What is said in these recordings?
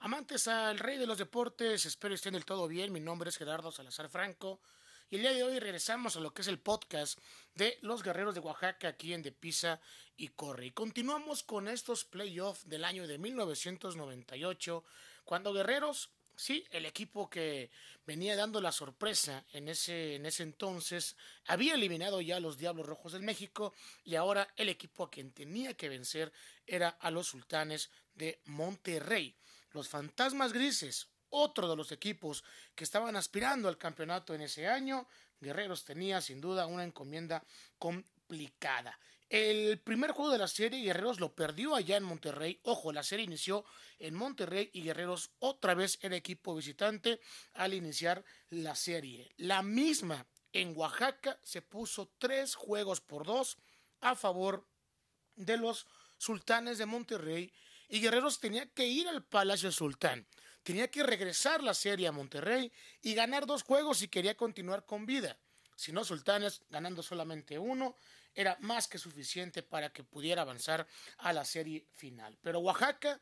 Amantes al rey de los deportes, espero estén del todo bien. Mi nombre es Gerardo Salazar Franco y el día de hoy regresamos a lo que es el podcast de los guerreros de Oaxaca aquí en De Pisa y Corre. Y continuamos con estos playoffs del año de 1998, cuando Guerreros Sí, el equipo que venía dando la sorpresa en ese, en ese entonces había eliminado ya a los Diablos Rojos del México y ahora el equipo a quien tenía que vencer era a los Sultanes de Monterrey. Los Fantasmas Grises, otro de los equipos que estaban aspirando al campeonato en ese año, Guerreros tenía sin duda una encomienda complicada. El primer juego de la serie Guerreros lo perdió allá en Monterrey. Ojo, la serie inició en Monterrey y Guerreros otra vez era equipo visitante al iniciar la serie. La misma en Oaxaca se puso tres juegos por dos a favor de los Sultanes de Monterrey y Guerreros tenía que ir al Palacio Sultán. Tenía que regresar la serie a Monterrey y ganar dos juegos si quería continuar con vida. Si no, Sultanes, ganando solamente uno, era más que suficiente para que pudiera avanzar a la serie final. Pero Oaxaca,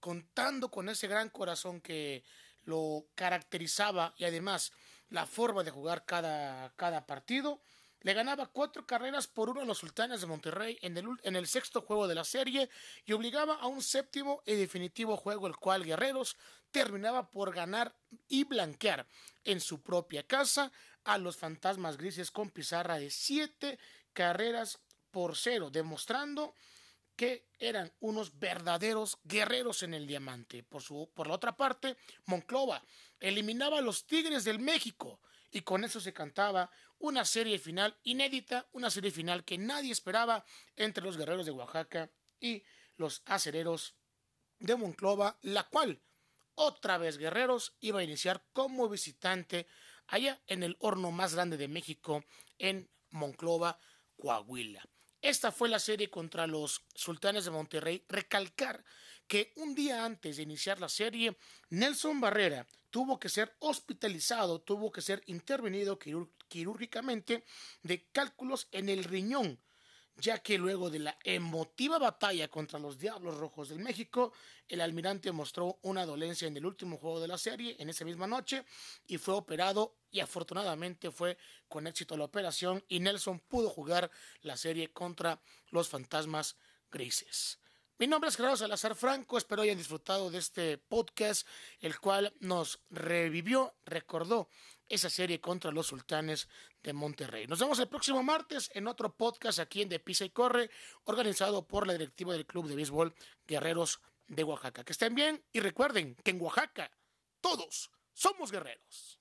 contando con ese gran corazón que lo caracterizaba y además la forma de jugar cada, cada partido, le ganaba cuatro carreras por uno a los Sultanes de Monterrey en el, en el sexto juego de la serie y obligaba a un séptimo y definitivo juego, el cual Guerreros terminaba por ganar y blanquear en su propia casa a los Fantasmas Grises con pizarra de siete carreras por cero, demostrando que eran unos verdaderos guerreros en el diamante. Por, su, por la otra parte, Monclova eliminaba a los Tigres del México y con eso se cantaba una serie final inédita, una serie final que nadie esperaba entre los guerreros de Oaxaca y los acereros de Monclova, la cual otra vez Guerreros iba a iniciar como visitante allá en el horno más grande de México en Monclova, Coahuila. Esta fue la serie contra los Sultanes de Monterrey. Recalcar que un día antes de iniciar la serie, Nelson Barrera tuvo que ser hospitalizado, tuvo que ser intervenido quirúrgicamente de cálculos en el riñón ya que luego de la emotiva batalla contra los Diablos Rojos del México, el almirante mostró una dolencia en el último juego de la serie en esa misma noche y fue operado y afortunadamente fue con éxito la operación y Nelson pudo jugar la serie contra los fantasmas grises. Mi nombre es Gerardo Salazar Franco, espero hayan disfrutado de este podcast, el cual nos revivió, recordó esa serie contra los sultanes de Monterrey. Nos vemos el próximo martes en otro podcast aquí en De Pisa y Corre, organizado por la directiva del Club de Béisbol Guerreros de Oaxaca. Que estén bien y recuerden que en Oaxaca todos somos guerreros.